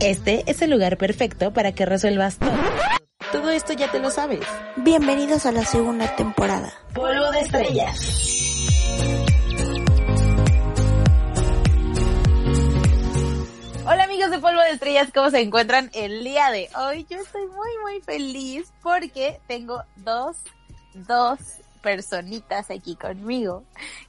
Este es el lugar perfecto para que resuelvas todo. Todo esto ya te lo sabes. Bienvenidos a la segunda temporada. Polvo de estrellas. Hola amigos de Polvo de Estrellas, ¿cómo se encuentran el día de hoy? Yo estoy muy muy feliz porque tengo dos, dos personitas aquí conmigo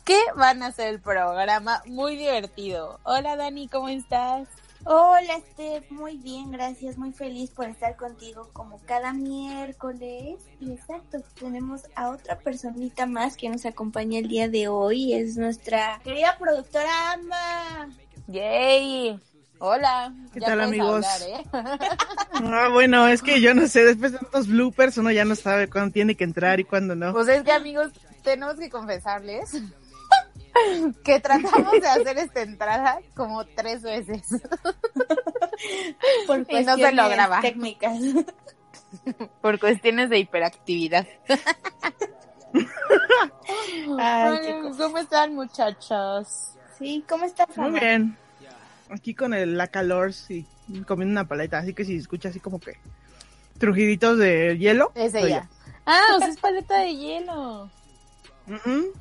que van a hacer el programa muy divertido. Hola Dani, ¿cómo estás? Hola Steph, muy bien, gracias, muy feliz por estar contigo como cada miércoles. Y exacto, tenemos a otra personita más que nos acompaña el día de hoy, es nuestra querida productora Ama. Yay. Hola. ¿Qué Ya tal amigos? hablar, ¿eh? Ah, bueno, es que yo no sé, después de tantos bloopers uno ya no sabe cuándo tiene que entrar y cuándo no. Pues es que amigos, tenemos que confesarles que tratamos de hacer esta entrada como tres veces. Por Y no se cuestiones lograba. técnicas. Por cuestiones de hiperactividad. Ay. ¿Cómo están muchachos? Sí, ¿cómo estás, Muy bien. Aquí con el, la calor, sí, comiendo una paleta, así que si escucha así como que trujiditos de hielo. Es ella. Ah, o sea, es paleta de hielo.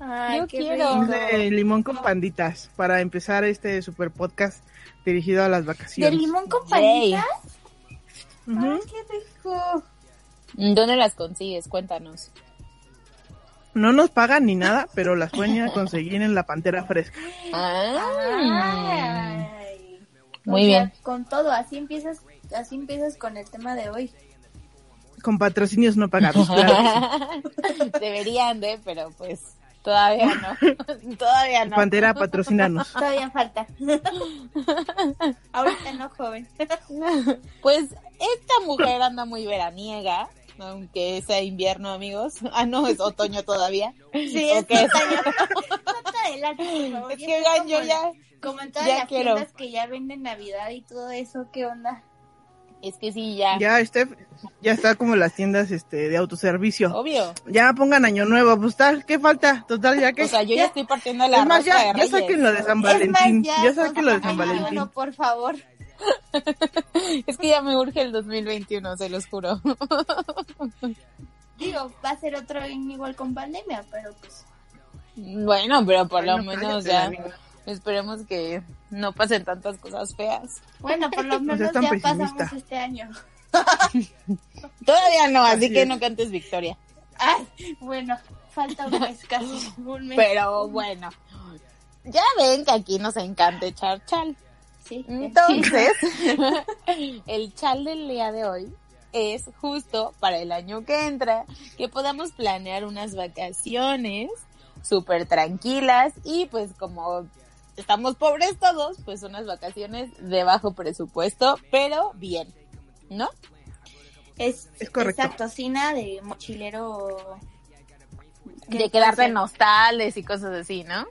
Ay, Yo quiero. de limón con panditas para empezar este super podcast dirigido a las ¿De vacaciones. limón con panditas? Ay, qué rico. ¿Dónde las consigues? Cuéntanos. No nos pagan ni nada, pero las pueden ir a conseguir en la pantera fresca. Ah. Muy O sea, bien. Con todo, así empiezas, así empiezas con el tema de hoy. Con patrocinios no pagados, claro sí. Deberían de, pero pues todavía no. todavía no. Pantera, patrocinanos. Todavía falta. Ahorita no, joven. Pues esta mujer anda muy veraniega, aunque sea invierno, amigos. Ah, no, es otoño todavía. Sí, ¿O es qué es? No te. Es Ya que oigan, yo ya, Como en todas ya las quiero. tiendas que ya venden Navidad y todo eso, ¿qué onda? es que sí, ya, Ya, Steph, ya está como las tiendas este de autoservicio. obvio. Ya pongan año nuevo, pues tal, ¿qué falta? Total, ya que... O sea, yo ya estoy partiendo la es más, ya, de ya saquen lo de San Es Valentín. más, ya saquen lo de San Ay, Valentín. Bueno, por favor. Es que ya me urge el 2021, se los juro. Digo, va a ser otro año igual con pandemia, pero pues. Bueno, pero por lo menos ya esperemos que no pasen tantas cosas feas. Bueno, por lo No menos ya pesimista. pasamos este año. Todavía no, así, Así que es. no cantes victoria. Ay, bueno, falta un mes casi. Un mes. Pero bueno, ya ven que aquí nos encanta echar chal. Sí. Entonces, el chal del día de hoy es justo para el año que entra, que podamos planear unas vacaciones súper tranquilas y pues como estamos pobres todos, pues unas vacaciones de bajo presupuesto, pero bien, ¿no? Es, Es correcto. Exacto, sí, nada de mochilero. De quedarte en hostales y cosas así, ¿no?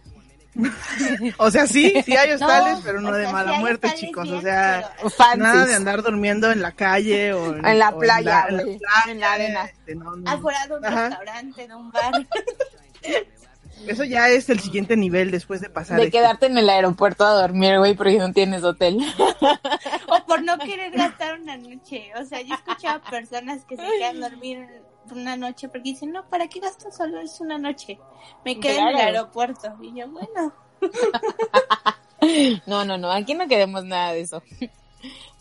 O sea, sí, sí hay hostales, No, pero no de sea, mala sí muerte, chicos. bien, o sea, nada de andar durmiendo en la calle o en, En la o playa, en la, güey, playa, en la arena. este, no, no. Afuera de un Ajá. restaurante, de un bar. Eso ya es el siguiente nivel después de pasar. De este. quedarte en el aeropuerto a dormir, güey, porque no tienes hotel. o por no querer gastar una noche. O sea, yo he escuchado personas que se quedan dormir una noche porque dicen, no, ¿para qué gasto solo es una noche? Me quedo en el aeropuerto. Y yo, bueno, No, no, no, aquí no queremos nada de eso.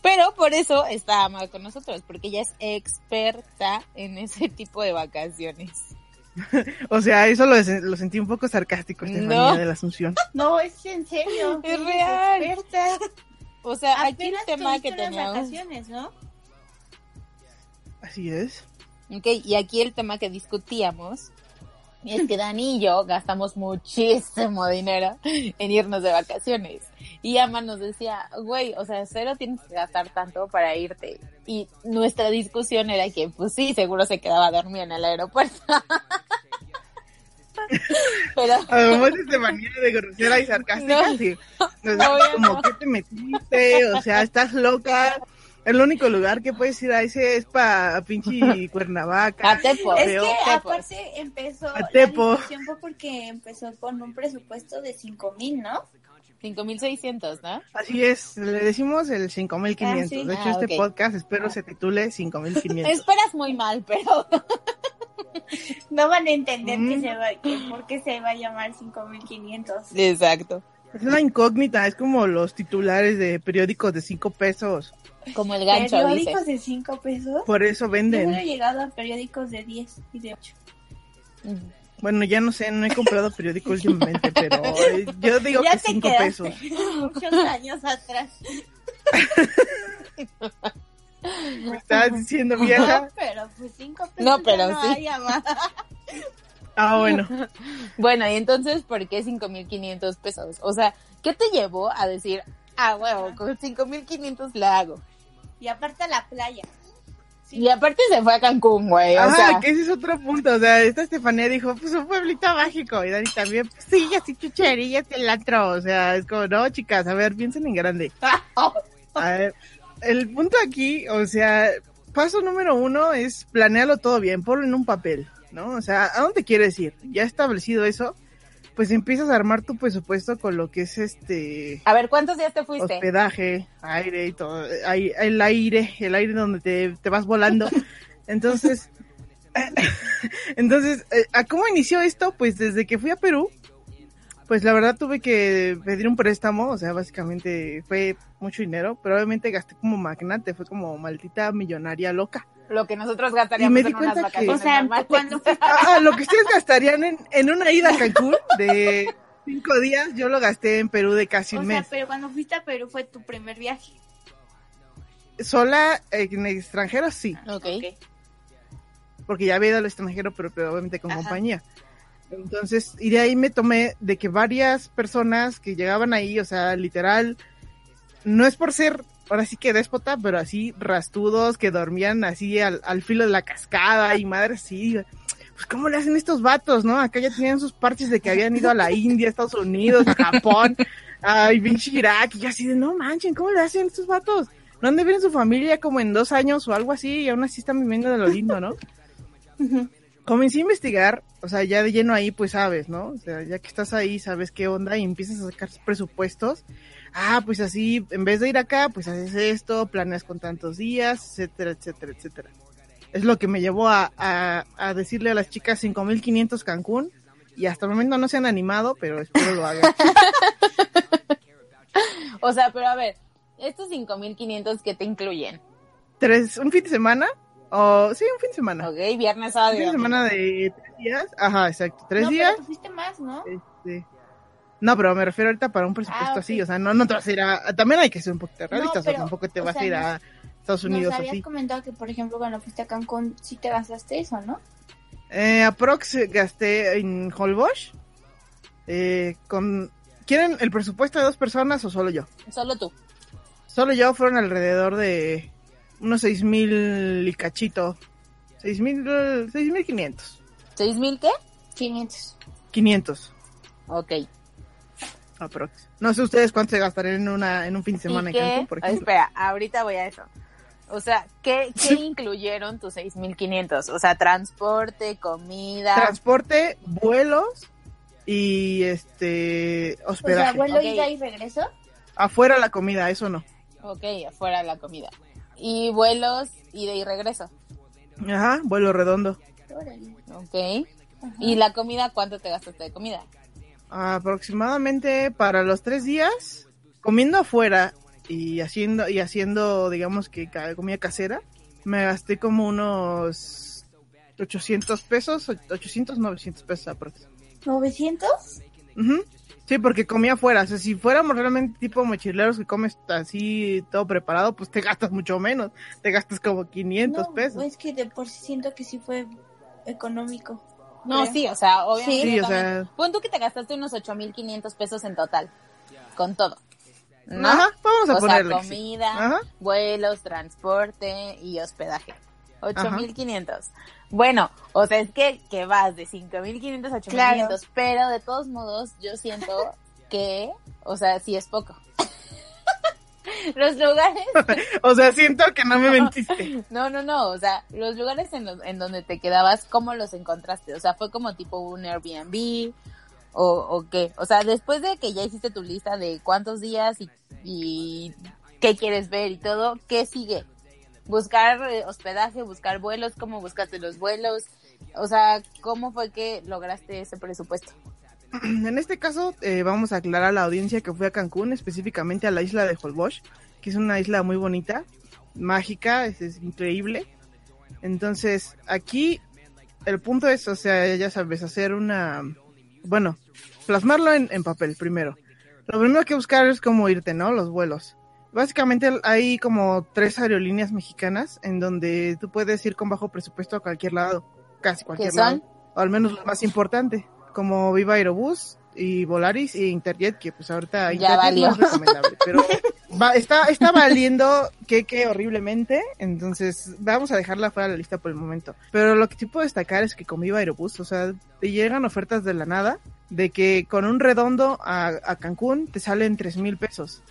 Pero por eso está Ama con nosotros, porque ella es experta en ese tipo de vacaciones. O sea, eso lo, lo sentí un poco sarcástico, Estefanía No. de la Asunción. no, es en serio. Es real. experta. O sea, aquí el tema que teníamos... vacaciones, ¿no? Así es. Ok, y aquí el tema que discutíamos es que Dani y yo gastamos muchísimo dinero en irnos de vacaciones. Y Ama nos decía, güey, o sea, cero tienes que gastar tanto para irte. Y nuestra discusión era que, pues sí, seguro se quedaba dormida en el aeropuerto. Pero Además de manera de grosera y sarcástica, No. sí. O sea, Obvio como no. que te metiste, o sea, estás loca. El único lugar que puedes ir a ese es para pinche Cuernavaca. a Tepo. Es que Tepos. aparte empezó, A la Tepo. fue porque empezó con un presupuesto de cinco mil, ¿no? 5600, ¿no? Así es, le decimos el 5500. Ah, sí. De hecho, Ah, este podcast espero se titule 5500. Esperas muy mal, pero No van a entender Mm. que se va, que por qué se va a llamar 5500. Exacto. Es una incógnita, es como los titulares de periódicos de 5 pesos. Como el gancho dice. Periódicos de 5 pesos. Por eso Yo hubiera venden. llegado a periódicos de 10 y de 8. Bueno, ya no sé, no he comprado periódico últimamente, pero eh, yo digo Ya que te 5 quedaste pesos. Muchos años atrás. ¿Me estás diciendo vieja? No, pero pues 5 pesos. No, pero no sí. hay. Ah, bueno. Bueno, y entonces, ¿por qué 5500 pesos? O sea, ¿qué te llevó a decir, ah, huevo, con 5500 la hago? Y aparte la playa. Sí. Y aparte se fue a Cancún, güey, o Ajá, sea, que ese es otro punto. O sea, esta Estefanía dijo, pues un pueblito mágico. Y Dani también, pues sí, así chucherillas el antro. O sea, es como, no, chicas, a ver, piensen en grande. A ver, el punto aquí, o sea, paso número uno es planearlo todo bien, ponlo en un papel, ¿no? O sea, ¿a dónde quieres ir? Ya establecido eso, pues empiezas a armar tu presupuesto con lo que es este a ver, ¿cuántos días te fuiste? hospedaje, aire y todo, el aire, el aire donde te, te vas volando. Entonces, entonces, eh, ¿a cómo inició esto? Pues desde que fui a Perú, pues la verdad tuve que pedir un préstamo, o sea, básicamente fue mucho dinero, pero obviamente gasté como magnate, fue como maldita millonaria loca. Lo que nosotros Y gastaríamos me di en unas cuenta que- vacaciones O sea, normales. cuando Ah, lo que ustedes gastarían en, en una ida a Cancún de cinco días, yo lo gasté en Perú de casi o un sea, mes. pero cuando fuiste a Perú fue tu primer viaje. Sola en extranjero, sí. Ok. Ok. porque ya había ido al extranjero, pero, pero obviamente con Ajá. compañía. Entonces, y de ahí me tomé de que varias personas que llegaban ahí, o sea, literal, no es por ser, ahora sí que déspota, pero así rastudos, que dormían así al, al filo de la cascada y madre sí. Pues, ¿cómo le hacen estos vatos, no? Acá ya tenían sus parches de que habían ido a la India, Estados Unidos, Japón, ay, pinche Irak, y yo así de, no manchen, ¿cómo le hacen estos vatos? No han de ver en su familia como en dos años o algo así, y aún así están viviendo de lo lindo, ¿no? comencé a investigar, o sea, ya de lleno ahí, pues sabes, ¿no? O sea, ya que estás ahí, sabes qué onda y empiezas a sacar presupuestos. Ah, pues así, en vez de ir acá, pues haces esto, planeas con tantos días, etcétera, etcétera, etcétera. Es lo que me llevó a, a, a decirle a las chicas 5500 Cancún y hasta el momento no se han animado, pero espero lo hagan. O sea, pero a ver, estos 5500 que te incluyen. Tres, un fin de semana, o sí, un fin de semana. Ok, viernes, sábado. Un fin de semana de tres días, ajá, exacto, tres no, días. pero tú fuiste más, ¿no? Este, no, pero me refiero ahorita para un presupuesto Ah, así, o sea, no, no te vas a ir a, también hay que ser un poquito realistas, o sea, pero, tampoco te o vas sea, a ir nos- a Estados Unidos Nos habías así. comentado que, por ejemplo, cuando fuiste a Cancún, sí te gastaste eso, ¿no? Eh, aprox gasté en Holbox, eh, con, ¿quieren el presupuesto de dos personas o solo yo? Solo tú. Solo yo fueron alrededor de unos seis mil y cachito, seis mil, seis mil quinientos, ¿Seis mil qué? 500. quinientos Ok. Aprox. No sé ustedes cuánto se gastarían en una, en un fin de semana ¿Y en qué? Cancún, por Ah, ejemplo. Espera, ahorita voy a eso. O sea, ¿qué, qué incluyeron tus 6500? O sea, transporte, comida. transporte, vuelos y este O hospedaje. sea, vuelo Ok. ida y regreso. Afuera la comida, eso no. ok, afuera la comida. Y vuelos, ida y regreso. Ajá, vuelo redondo. Ok. Ajá. ¿Y la comida cuánto te gastaste de comida? Aproximadamente para los tres días, comiendo afuera y haciendo, y haciendo, digamos que comida casera, me gasté como unos 800 pesos, 800, 900 pesos aprox. ¿900? Ujú. Sí, porque comía afuera. O sea, si fuéramos realmente tipo mochileros que comes así todo preparado, pues te gastas mucho menos. Te gastas como 500 no, pesos. Es que de por sí siento que sí fue económico. No, sí, o sea, obviamente. Sí, o sea- Pon tú que te gastaste unos 8.500 pesos en total, con todo. ¿no? Ajá, vamos a o sea, sí. comida, Ajá. vuelos, transporte y hospedaje. 8.500. Bueno, o sea, es que, que vas de 5.500 a 8.500, Claro. pero de todos modos yo siento que, o sea, sí es poco. Los lugares O sea, siento que no me mentiste. no, no, no, o sea, los lugares en, los- en donde te quedabas, ¿cómo los encontraste? O sea, fue como tipo un Airbnb o, o qué? O sea, después de que ya hiciste tu lista de cuántos días y, y qué quieres ver y todo, ¿qué sigue? Buscar eh, hospedaje, buscar vuelos, ¿cómo buscaste los vuelos? O sea, ¿cómo fue que lograste ese presupuesto? En este caso, eh, vamos a aclarar a la audiencia que fue a Cancún, específicamente a la isla de Holbox, que es una isla muy bonita, mágica, es, es increíble. Entonces, aquí el punto es, o sea, ya sabes, hacer una, bueno, plasmarlo en, en papel primero. Lo primero que buscar es cómo irte, ¿no? Los vuelos. Básicamente hay como tres aerolíneas mexicanas en donde tú puedes ir con bajo presupuesto a cualquier lado, casi cualquier ¿Qué lado son? o al menos lo más importante, como Viva Aerobús y Volaris y Interjet, que pues ahorita Ya Interjet valió. no es recomendable, pero va, está, está valiendo que que horriblemente, entonces vamos a dejarla fuera de la lista por el momento. Pero lo que sí puedo destacar es que con Viva Aerobús, o sea, te llegan ofertas de la nada, de que con un redondo a, a Cancún te salen tres mil pesos.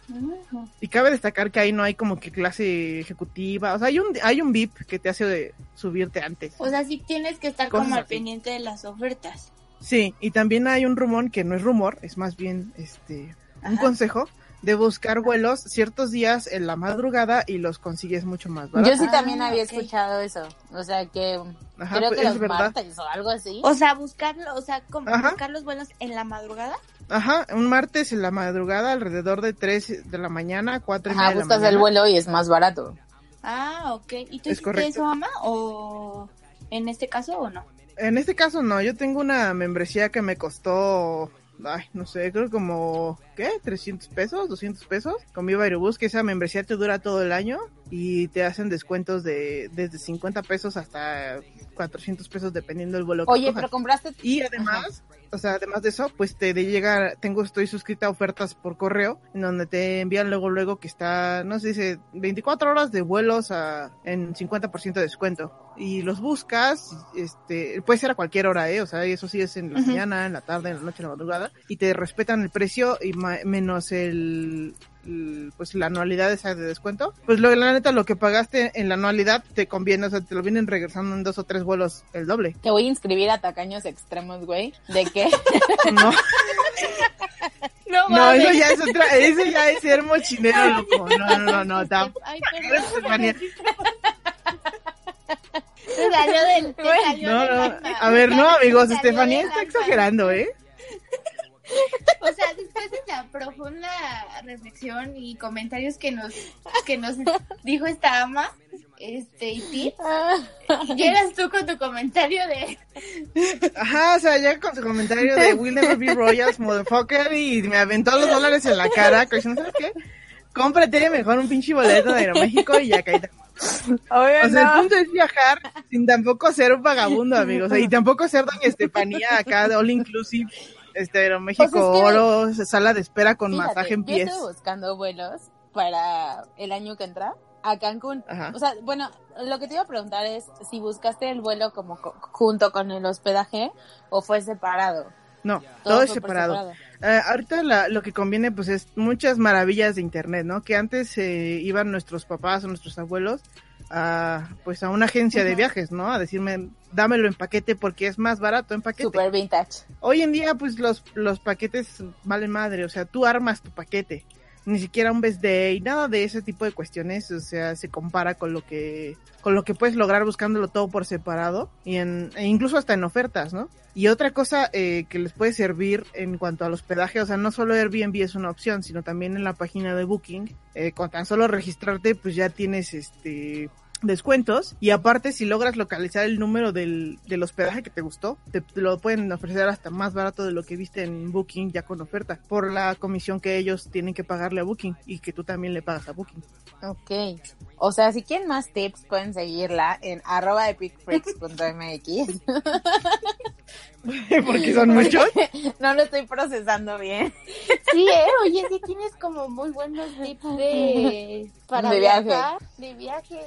Y cabe destacar que ahí no hay como que clase ejecutiva, o sea, hay un, hay un VIP que te hace de subirte antes. O sea, sí tienes que estar Cosas como al así. pendiente de las ofertas. Sí, y también hay un rumor que no es rumor, es más bien este un Ajá. consejo de buscar vuelos ciertos días en la madrugada y los consigues mucho más barato. Yo sí Ah, también había ok. escuchado eso. O sea, que Ajá, creo que es los verdad. martes o algo así. O sea, buscarlo, o sea, como Ajá. buscar los vuelos en la madrugada. Ajá, un martes en la madrugada alrededor de 3 de la mañana, 4 y Ajá, media de la buscas el mañana. vuelo y es más barato. Ah, ok. ¿Y tú Es hiciste correcto. eso, mamá? ¿O en este caso o no? En este caso no, yo tengo una membresía que me costó, ay, no sé, creo como, ¿qué? ¿300 pesos? ¿200 pesos? Con Viva Aerobús, que esa membresía te dura todo el año y te hacen descuentos de desde 50 pesos hasta 400 pesos dependiendo del vuelo que Oye, pero compraste... Y además, o sea, además de eso, pues te de llega, tengo, estoy suscrita a ofertas por correo, en donde te envían luego, luego que está, no sé, dice 24 horas de vuelos a, en 50% de descuento. Y los buscas, este, puede ser a cualquier hora, eh, o sea, eso sí es en la mañana, en la tarde, en la noche, en la madrugada, y te respetan el precio y ma- menos el, pues la anualidad esa de descuento. Pues lo, la neta, lo que pagaste en la anualidad te conviene, o sea, te lo vienen regresando en dos o tres vuelos el doble. Te voy a inscribir a tacaños extremos, güey. ¿De qué? No. no, No, eso ya es otra, eso ya es ser mochinero, loco. No, no, no, no, Ay, salió del, salió No, no. A ver, no, amigos, Estefanía está exagerando, ¿eh? O sea, después de la profunda reflexión y comentarios que nos que nos dijo esta ama, este y ti, llegas tú con tu comentario de Ajá, o sea, ya con su comentario de Will Never Be Royals, motherfucker, y me aventó los dólares en la cara, que ¿sabes qué? Cómprate mejor un pinche boleto de Aeroméxico y ya caíste. Oye, O sea, el punto es viajar sin tampoco ser un vagabundo, amigos. O sea, y tampoco ser doña Estefanía acá de All Inclusive, este, Aeroméxico Pues es que- Oro, sala de espera con Fíjate, masaje en Yo pies. estoy buscando vuelos para el año que entra a Cancún. Ajá. O sea, bueno, lo que te iba a preguntar es si buscaste el vuelo como co- junto con el hospedaje o fue separado. No, todo, es separado. Eh, ahorita la- lo que conviene pues es muchas maravillas de internet, ¿no? Que antes eh, iban nuestros papás o nuestros abuelos a pues a una agencia de viajes, ¿no? A decirme, dámelo en paquete porque es más barato en paquete. Super vintage. Hoy en día pues los, los paquetes valen madre, o sea, tú armas tu paquete. Ni siquiera un best day, nada de ese tipo de cuestiones, o sea, se compara con lo que con lo que puedes lograr buscándolo todo por separado y en, e incluso hasta en ofertas, ¿no? Y otra cosa eh, que les puede servir en cuanto al hospedaje, o sea, no solo Airbnb es una opción, sino también en la página de Booking, eh, con tan solo registrarte, pues ya tienes este descuentos y aparte si logras localizar el número del, del hospedaje que te gustó, te, te lo pueden ofrecer hasta más barato de lo que viste en Booking ya con oferta, por la comisión que ellos tienen que pagarle a Booking y que tú también le pagas a Booking. Ok. O sea, si quieren más tips, pueden seguirla en arroba epicfreaks.mx. Porque son muchos. no lo estoy procesando bien. Sí, eh, oye, sí tienes como muy buenos tips de para De viaje. viajar, de viaje.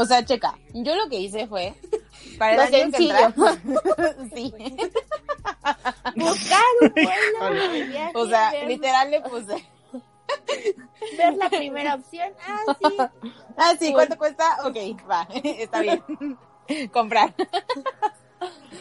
O sea, checa, yo lo que hice fue para Lo el año sencillo. sí. Buscar un vuelo de viaje, O sea, ver, literal le puse. ver la primera opción. Ah, sí. Ah, sí, ¿cuánto cuesta? Ok, va, está bien. Comprar.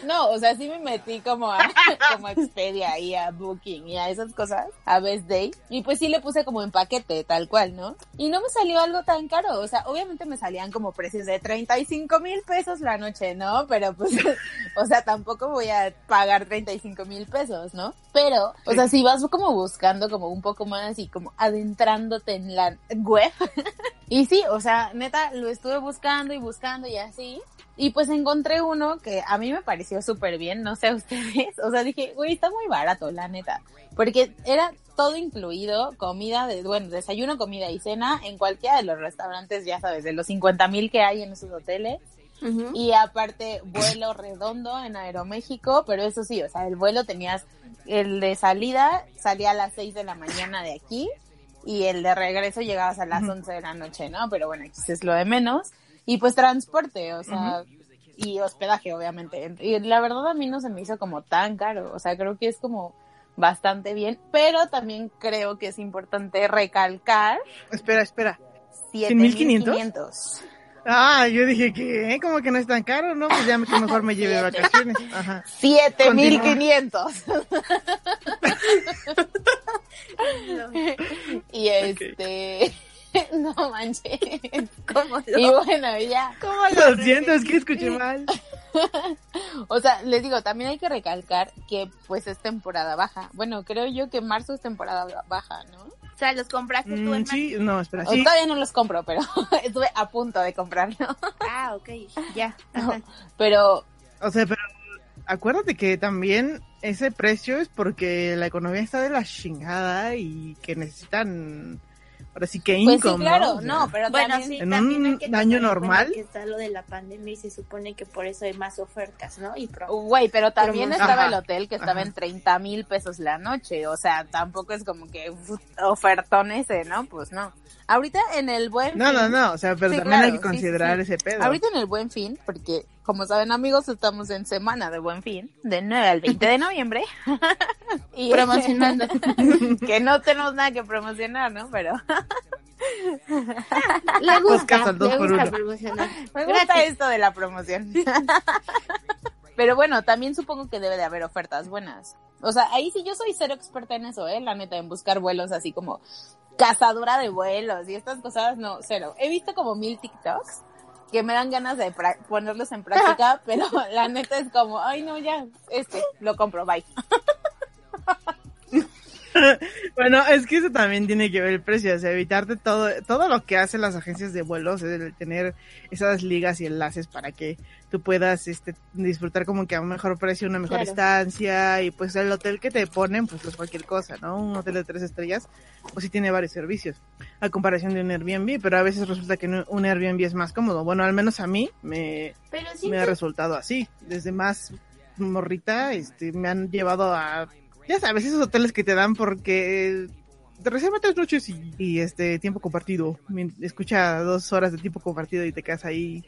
No, o sea, sí me metí como a, como a Expedia y a Booking y a esas cosas, a Best Day, y pues sí le puse como en paquete, tal cual, ¿no? Y no me salió algo tan caro, o sea, obviamente me salían como precios de 35 mil pesos la noche, ¿no? Pero pues, o sea, tampoco voy a pagar 35 mil pesos, ¿no? Pero, o sea, si vas como buscando como un poco más y como adentrándote en la web, y sí, o sea, neta, lo estuve buscando y buscando y así. Y pues encontré uno que a mí me pareció súper bien, no sé a ustedes. O sea, dije, güey, está muy barato, la neta. Porque era todo incluido, comida, de, bueno, desayuno, comida y cena en cualquiera de los restaurantes, ya sabes, de los 50 mil que hay en esos hoteles. Y aparte, vuelo redondo en Aeroméxico, pero eso sí, o sea, el vuelo tenías, el de salida salía a las 6 de la mañana de aquí y el de regreso llegabas a las 11 de la noche, ¿no? Pero bueno, eso es lo de menos. Y pues transporte, o sea, y hospedaje, obviamente. Y la verdad a mí no se me hizo como tan caro, o sea, creo que es como bastante bien, pero también creo que es importante recalcar Espera, espera. 7.500. 7,500? Ah, yo dije que, ¿eh? Como que no es tan caro, ¿no? Pues ya mejor me lleve de vacaciones. Ajá. 7500. y este no manches. ¿Cómo lo- Y bueno, ya. cómo lo Lo siento, es que escuché mal. O sea, les digo, también hay que recalcar que pues es temporada baja. Bueno, creo yo que marzo es temporada baja, ¿no? O sea, los compraste tú, Mm, hermano. sí, no, espera, O sí. Todavía no los compro, pero estuve a punto de comprarlo. Ah, ok, ya. Ajá. Pero O sea, pero acuérdate que también ese precio es porque la economía está de la chingada y que necesitan, ahora sí que pues income, sí, claro, ¿no? Pero Bueno, también sí, en también un hay que año normal- que está lo de la pandemia y se supone que por eso hay más ofertas, ¿no? Y pro- Güey, pero también Promoción. estaba Ajá, el hotel que estaba ajá. en 30 mil pesos la noche. O sea, tampoco es como que uf, ofertón ese, ¿no? Pues no. Ahorita en el buen No, fin. no, no, o sea, pero Sí, también hay que sí, considerar sí. ese pedo. Ahorita en el buen fin, porque como saben amigos, estamos en semana de buen fin, de 9 al 20 de noviembre. y Promocionando. que no tenemos nada que promocionar, ¿no? Pero Le gusta, al dos le gusta promocionar. Me gusta esto de la promoción. Pero bueno, también supongo que debe de haber ofertas buenas. O sea, ahí sí yo soy cero experta en eso, ¿eh? La neta, en buscar vuelos así como cazadora de vuelos y estas cosas, no, cero. He visto como mil TikToks que me dan ganas de ponerlos en práctica, pero la neta es como, ay no, ya, este, lo compro, bye. Bueno, es que eso también tiene que ver el precio, o sea, evitarte todo, todo lo que hacen las agencias de vuelos, es el tener esas ligas y enlaces para que tú puedas este, disfrutar como que a un mejor precio, una mejor Claro. estancia, y pues el hotel que te ponen, pues es cualquier cosa, ¿no? Un hotel de tres estrellas, pues sí tiene varios servicios, a comparación de un Airbnb, pero a veces resulta que un Airbnb es más cómodo. Bueno, al menos a mí me, Pero me ha resultado así. Desde más morrita, este, me han llevado a, ya sabes, esos hoteles que te dan porque te reserva tres noches y, y, este tiempo compartido. Escucha dos horas de tiempo compartido y te quedas ahí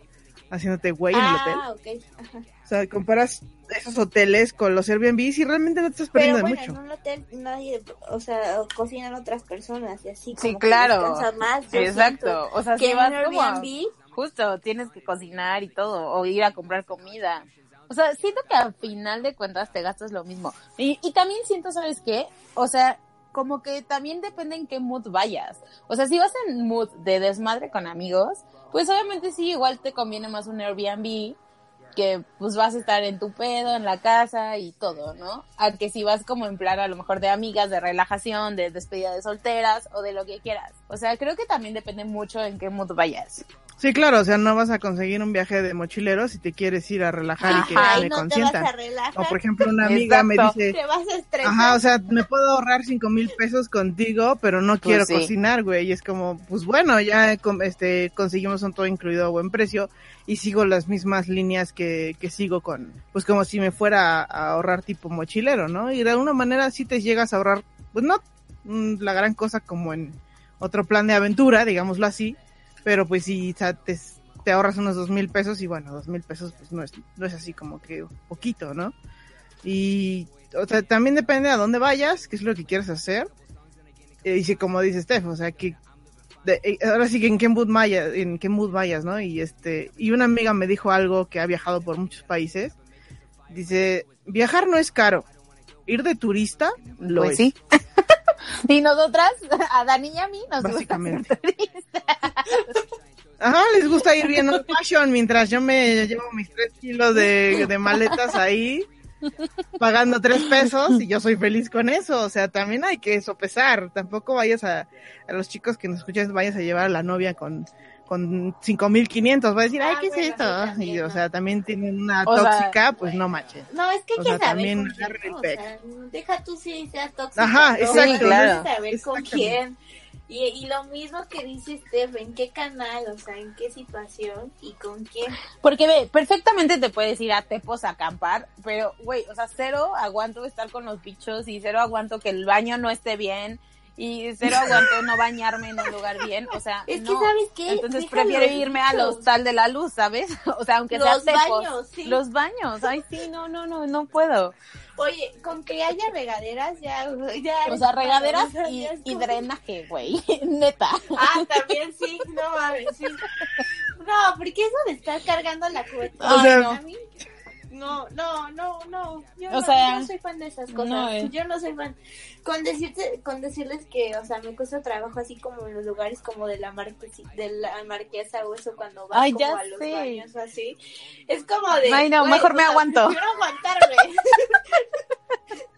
haciéndote güey en el hotel. ah, ok. Ajá. O sea, comparas esos hoteles con los Airbnb y realmente no te estás Pero perdiendo de bueno, en mucho. un hotel nadie, o sea, cocinan otras personas y así Sí, como claro. descansas más. yo Exacto. O sea, Que si en vas un como a- Airbnb, Justo, tienes que cocinar y todo, o ir a comprar comida. O sea, siento que al final de cuentas te gastas lo mismo. Y, y también siento, ¿sabes qué? O sea, como que también depende en qué mood vayas. O sea, si vas en mood de desmadre con amigos, pues obviamente sí, igual te conviene más un Airbnb, que pues vas a estar en tu pedo, en la casa y todo, ¿no? A que si vas como en plan a lo mejor de amigas, de relajación, de despedida de solteras o de lo que quieras. O sea, creo que también depende mucho en qué mood vayas. Sí, claro, o sea, no vas a conseguir un viaje de mochilero si te quieres ir a relajar y que Ay, me no te vas consientan. a relajar, O por ejemplo, una amiga me dice, te vas a estresar. ajá, o sea, me puedo ahorrar cinco mil pesos contigo, pero no quiero sí. cocinar, güey. Y es como, pues bueno, ya este conseguimos un todo incluido a buen precio y sigo las mismas líneas que, que sigo con, pues como si me fuera a, a ahorrar tipo mochilero, ¿no? Y de alguna manera sí te llegas a ahorrar, pues no mm, la gran cosa como en otro plan de aventura, digámoslo así, pero pues sí, te, te ahorras unos dos mil pesos y bueno, dos mil pesos pues no es, no es así como que poquito, ¿no? Y, o sea, también depende a dónde vayas, qué es lo que quieres hacer. Eh, Y si, como dice Steph, o sea, que, de- eh, ahora sí que en qué mood vayas, en qué mood vayas, ¿no? Y este, y una amiga me dijo algo que ha viajado por muchos países. Dice, viajar no es caro. Ir de turista lo Pues es. sí. y nosotras, a Dani y a mí, nos Básicamente. Ajá, les gusta ir old fashion mientras yo me llevo mis tres kilos de, de maletas ahí, pagando tres pesos y yo soy feliz con eso. O sea, también hay que sopesar. Tampoco vayas a, a los chicos que nos escuchan, vayas a llevar a la novia con, con cinco mil quinientos. Va a decir, ay, Ah, ¿qué es bueno, esto? sí, también, y, o sea, también tienen una O sea, tóxica, pues no manches. No, es que hay O que sea, saber también con quién. O sea, deja tú si seas tóxico. Ajá, exacto. Hay que claro. saber con quién. Y, y lo mismo que dice Steph, en qué canal, o sea, en qué situación y con quién. Porque ve, perfectamente te puedes ir a Tepos a acampar, pero güey, o sea, cero aguanto estar con los bichos y cero aguanto que el baño no esté bien y cero aguanto no bañarme en un lugar bien, o sea, Es que. ¿sabes qué? Entonces prefiero irme al hostal de la luz, ¿sabes? O sea, aunque Los sea baños, sí. Los baños, ay sí, no, no, no, no puedo. Oye, con que haya regaderas ya, ya. O sea, regaderas y, drenaje, güey, neta. Ah, también sí, no mames, sí. No, porque eso de estar cargando la cubeta. O sea, Ay, a mí, no, no, no, no. Yo, O no, sea, yo no soy fan de esas cosas. no, eh. Yo no soy fan. Con decirte, con decirles que, o sea, me cuesta trabajo así como en los lugares como de la marquesa, de la marquesa o eso cuando vas Ay, como ya a los sé. baños o así. Es como de. Ay, no, mejor me sea, aguanto. Prefiero aguantarme.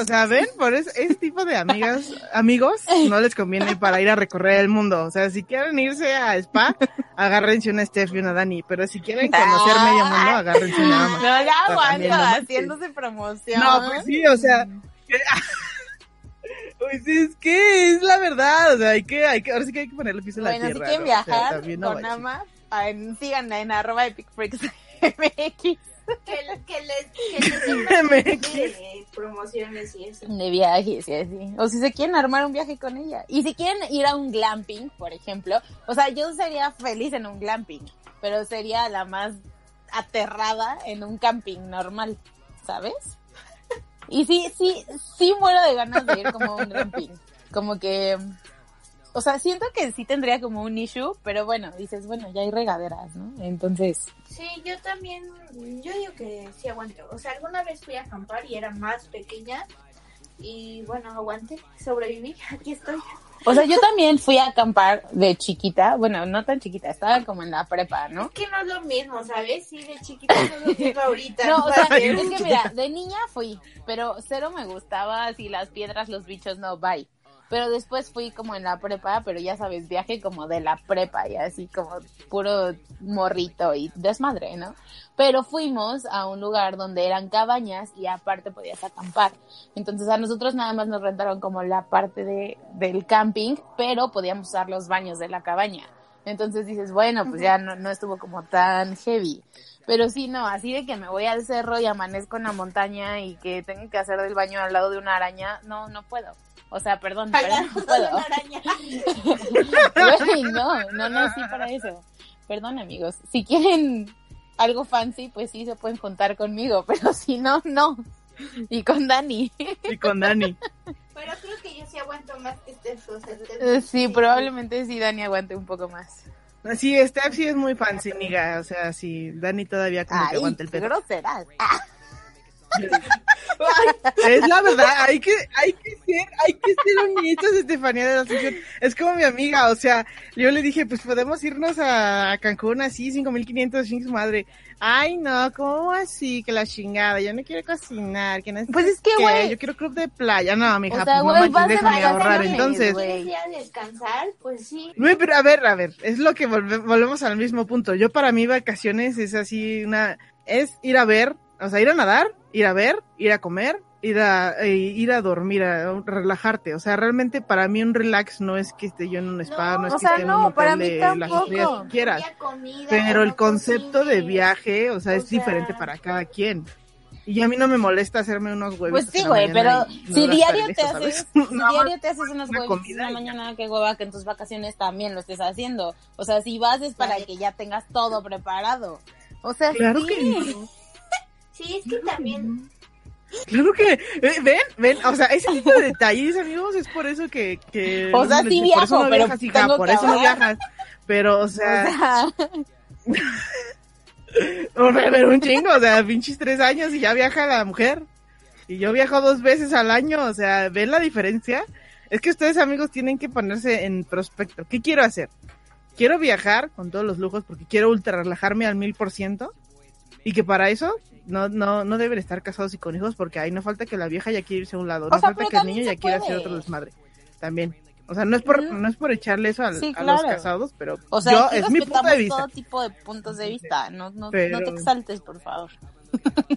O sea, ven, por eso, ese tipo de amigas, amigos, no les conviene para ir a recorrer el mundo. O sea, si quieren irse a spa, agárrense una Steph y una Dani. Pero si quieren conocer medio mundo, agárrense nada más. No, ya manches. haciéndose promoción. No, pues sí, o sea. Pues es que es la verdad, o sea, hay que, hay que, ahora sí que hay que ponerle piso en la Bueno, si tierra. quieren ¿no? O sea, viajar no con. Ama, en, síganla en arroba epicfreaksmx. que, que les, que les MX. de promociones y eso. De viajes y así. O si se quieren armar un viaje con ella. Y si quieren ir a un glamping, por ejemplo. O sea, yo sería feliz en un glamping. Pero sería la más aterrada en un camping normal. ¿Sabes? Y sí, sí, sí muero de ganas de ir como a un glamping. Como que... O sea, siento que sí tendría como un issue, pero bueno, dices, bueno, ya hay regaderas, ¿no? Entonces, Sí, yo también, yo digo que sí aguanto. O sea, alguna vez fui a acampar y era más pequeña y bueno, aguanté, sobreviví, aquí estoy. o sea, yo también fui a acampar de chiquita, bueno, no tan chiquita, estaba como en la prepa, ¿no? Es que no es lo mismo, ¿sabes? Sí, de chiquita no es lo mismo ahorita. No, o sea, es que mira, de niña fui, pero cero me gustaba, así las piedras, los bichos, no, bye. Pero después fui como en la prepa, pero ya sabes, viaje como de la prepa y así como puro morrito y desmadre, ¿no? Pero fuimos a un lugar donde eran cabañas y aparte podías acampar. Entonces a nosotros nada más nos rentaron como la parte de, del camping, pero podíamos usar los baños de la cabaña. Entonces dices, bueno, pues ya no, no estuvo como tan heavy. Pero sí, no, así de que me voy al cerro y amanezco en la montaña y que tengo que hacer del baño al lado de una araña, no, no puedo. O sea, perdón, pero Al no puedo. Güey, no, no nací para eso. Perdón, amigos. Si quieren algo fancy, pues sí se pueden juntar conmigo, pero si no, no. Y con Dani. Y con Dani. Pero creo que yo sí aguanto más que este o sea, Eh, Sí, probablemente sí Dani aguante un poco más. Sí, Steph sí es muy fanciniga, o sea, sí, Dani todavía como que Ay, aguanta el pedo. groseras. Ah, Es la verdad, hay que, hay que ser, hay que ser honestos, Estefanía de la Asunción. Es como mi amiga, o sea, yo le dije, pues podemos irnos a Cancún así, 5500, sin su madre. Ay, no, ¿cómo así? Que la chingada, yo no quiero cocinar, que no sé Pues es que, güey. Yo quiero club de playa, no, mija, O sea, pues no manches, déjame ahorrar. Entonces, güey. ¿Quieres ir a descansar? Pues sí. Güey, pero a ver, a ver, es lo que volve- volvemos al mismo punto. Yo para mí vacaciones es así una, es ir a ver, o sea, ir a nadar, ir a ver, ir a comer, ir a, eh, ir a dormir, a relajarte. O sea, realmente para mí un relax no es que esté yo en un spa, no, No, es que sea, esté en no, un hotel para mí de las estrellas que quieras. Comida, Pero el no concepto de cocines. viaje, o sea, O es diferente sea- para cada quien. Y a mí no me molesta hacerme unos huevos. Pues sí, güey, pero si diario te haces, si diario te haces unos una huevitos en la mañana, qué hueva que en tus vacaciones también lo estés haciendo. O sea, si vas es para que ya tengas todo preparado. O sea, Claro sí. que no. Sí, es que también. Claro que, eh, ven, ven, o sea, ese tipo de detalles, amigos, es por eso que, que O sea, sí por viajo, eso no pero viajas, hija, por eso no viajas. Pero, o sea, o sea, pero un chingo, o sea, pinches tres años y ya viaja la mujer. Y yo viajo dos veces al año, o sea, ¿ven la diferencia? Es que ustedes, amigos, tienen que ponerse en prospecto. ¿Qué quiero hacer? Quiero viajar con todos los lujos porque quiero ultra relajarme al mil por ciento. Y que para eso no, no, no deben estar casados y con hijos porque ahí no falta que la vieja ya quiere irse a un lado. No O sea, falta que el niño ya quiera hacer otro desmadre. También. O sea, no es por, no es por echarle eso al- Sí, a los claro. casados, pero o sea, yo, es mi punto de vista. todo tipo de puntos de vista. No, no, no Pero- te exaltes, por favor.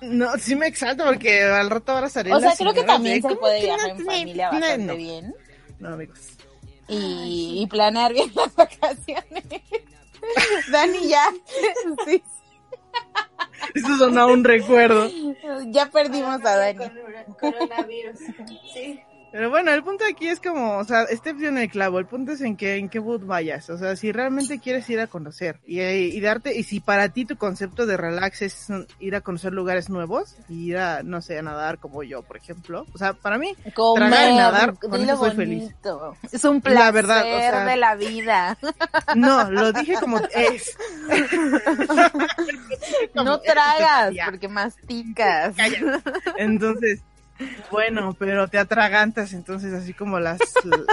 No, sí me exalto porque al rato ahora estaré O sea, creo que también se ¿cómo puede no viajar en familia no, bastante no. bien. No, amigos. Y, y planear bien las vacaciones. Dani, ya. Sí, Eso sonó un recuerdo. ya perdimos a Dani. Coronavirus. Sí. Pero bueno, el punto aquí es como, o sea, este en el clavo, el punto es en que, en qué boot vayas, o sea, si realmente quieres ir a conocer y, y darte, y si para ti tu concepto de relax es ir a conocer lugares nuevos, y ir a, no sé, a nadar como yo, por ejemplo, o sea, para mí, Comer, Tragar y nadar, con eso soy feliz. Es un placer La verdad, o sea- de la vida. no, lo dije como es. Como No es, tragas, ya. porque masticas. Entonces, bueno, pero te atragantas, entonces así como las,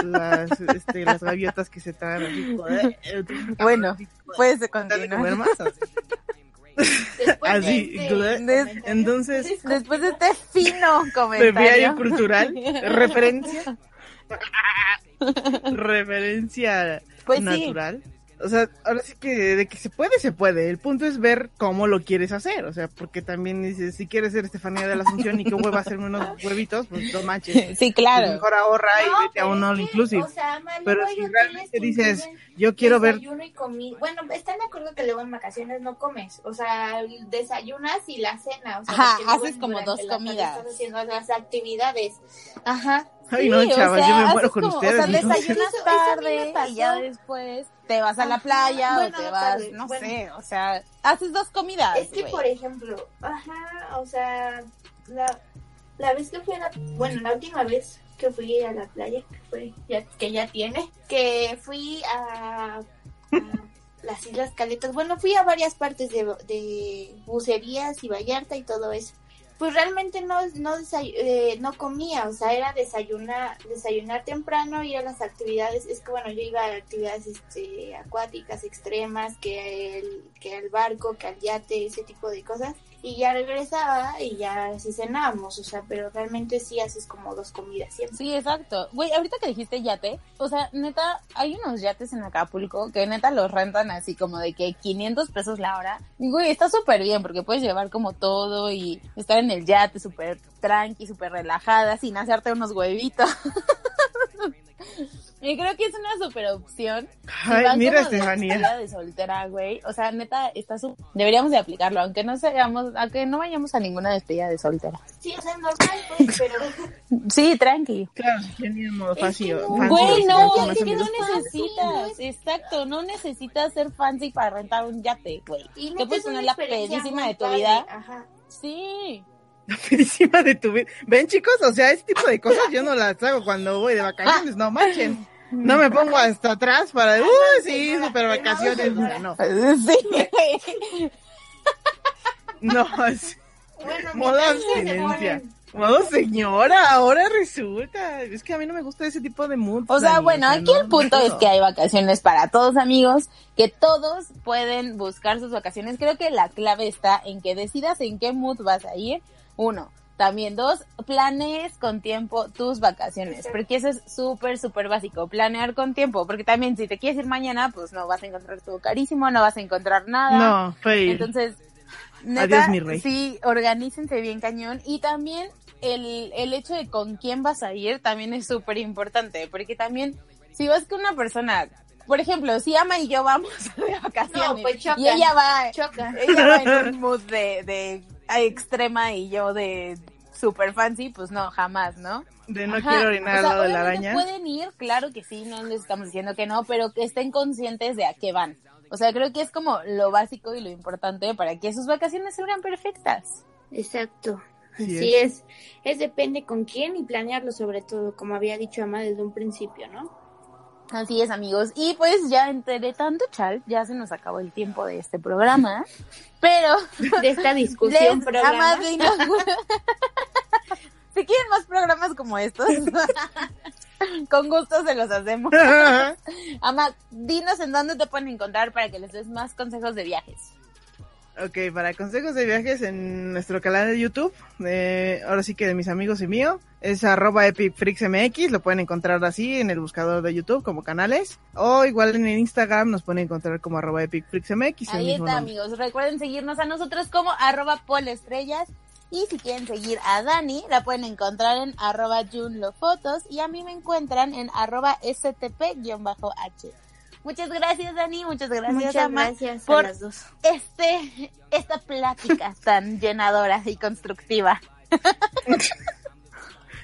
las, este, las gaviotas que se tragan así. eh, Bueno, puedes ¿Te has de comer continuar. más? Así. Después Así, de este Des-. Entonces, Después de este fino comentario. cultural, referencia, referencia Pues sí. O sea, ahora sí que de que se puede, se puede. El punto es ver cómo lo quieres hacer. O sea, porque también dices, si quieres ser Estefanía de la Asunción y qué hueva hacerme unos huevitos, pues no manches. Sí, Pues claro. mejor ahorra y No, vete a un all que, inclusive. O sea, Ama, Pero si realmente que dices, yo quiero ver Desayuno y comida. Bueno, están de acuerdo que luego en vacaciones no comes. O sea, desayunas y la cena. O sea, Ajá, haces como dos comidas. Estás haciendo las actividades. Ajá. Ay, Sí, no, o chavas, sea, yo me muero con como- ustedes. O sea, desayunas Eso- eso me tarde y ya después te vas a la playa bueno, o te no vas, tarde, no bueno. sé, o sea, haces dos comidas. Es que, por ejemplo, ajá, o sea, la, la vez que fui a la, bueno, la última vez que fui a la playa, que fue, ya, que ya tiene, que fui a, a las Islas Caletas, bueno, fui a varias partes de, de bucerías y Vallarta y todo eso. Pues realmente no, no, eh, no comía, o sea, era desayunar, desayunar temprano, ir a las actividades, es que bueno, yo iba a actividades este, acuáticas extremas, que el, que al barco, que al yate, ese tipo de cosas, y ya regresaba y ya así cenábamos, o sea, pero realmente sí haces como dos comidas siempre. Sí, exacto. Güey, ahorita que dijiste yate, o sea, neta, hay unos yates en Acapulco que neta los rentan así como de que 500 pesos la hora. Y, güey, está súper bien porque puedes llevar como todo y estar en el yate súper tranqui, súper relajada, sin hacerte unos huevitos. y creo que es una súper opción. Ay, mira, Estefanía. de soltera, güey. O sea, neta, está su- deberíamos de aplicarlo, aunque no seamos, aunque no vayamos a ninguna despedida de soltera. Sí, o sea, normal, pues, pero... Sí, tranqui. Claro, en modo fácil. que no, fancy, Güey, no, es que no necesitas, exacto, no necesitas ser fancy para rentar un yate, güey. Y neta puedes poner la pedísima de tu padre, vida. Ajá. Sí. La pedísima de tu vida. Ven, chicos, o sea, ese tipo de cosas yo no las hago cuando voy de vacaciones, no manchen. No me pongo hasta atrás para, uy, sí, super vacaciones. No, Sí, no, es- Bueno, Modo abstinencia. Modo señora, ahora resulta. Es que a mí no me gusta ese tipo de mood. O sea, bueno, o sea, aquí no- el punto no es que hay vacaciones para todos amigos, que todos pueden buscar sus vacaciones. Creo que la clave está en que decidas en qué mood vas a ir. Uno. También dos, planees con tiempo tus vacaciones, porque eso es súper, súper básico, planear con tiempo, porque también si te quieres ir mañana, pues no vas a encontrar todo carísimo, no vas a encontrar nada. No, fail. Entonces, neta, Adiós, mi rey. sí, organícense bien cañón y también el, el hecho de con quién vas a ir también es súper importante, porque también si vas con una persona, por ejemplo, si Ama y yo vamos de vacaciones No, pues choca. y ella va, Choca. ella va en un mood de, de extrema y yo de super fancy, pues no, jamás, ¿no? De no Ajá, quiero orinar o al lado de la araña. Pueden ir, claro que sí, no les estamos diciendo que no, pero que estén conscientes de a qué van. O sea, creo que es como lo básico y lo importante para que sus vacaciones salgan perfectas. Exacto. Así Así es. es. depende con quién y planearlo sobre todo, como había dicho Ama desde un principio, ¿no? Así es, amigos. Y pues ya entre tanto chal, ya se nos acabó el tiempo de este programa. Pero De esta discusión, les programa. si quieren más programas como estos, con gusto se los hacemos. Ama, dinos en dónde te pueden encontrar para que les des más consejos de viajes. Ok, para consejos de viajes en nuestro canal de YouTube, ahora sí que de mis amigos y mío, es arroba epicfreaksmx, lo pueden encontrar así en el buscador de YouTube como canales, o igual en el Instagram nos pueden encontrar como arroba epicfreaksmx. Ahí está, amigos. Recuerden seguirnos a nosotros como arroba polestrellas. Y si quieren seguir a Dani, la pueden encontrar en arroba junlofotos. Y a mí me encuentran en arroba stp-h. Muchas gracias, Dani. Muchas gracias, Muchas Ama, gracias a por las dos. este, esta plática tan llenadora y constructiva.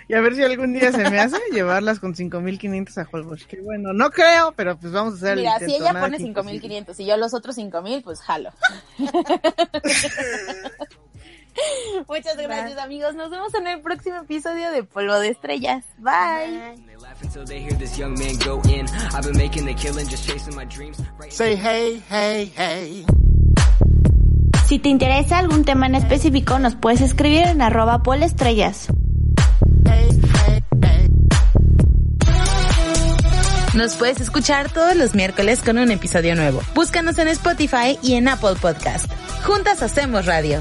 Y a ver si algún día se me hace llevarlas con 5500 a Holbox. Que bueno, no creo, pero pues vamos a hacer Mira, el si intento. ella nada pone es imposible. 5500 y yo los otros 5000, pues jalo. Muchas gracias, amigos. Nos vemos en el próximo episodio de Polvo de Estrellas. Bye. They laugh until they hear this young man go in. I've been making the killing, just chasing my dreams. Right Say hey, hey, hey. Si te interesa algún tema en específico, nos puedes escribir en arroba polestrellas. Nos puedes escuchar todos los miércoles con un episodio nuevo. Búscanos en Spotify y en Apple Podcast. Juntas hacemos radio.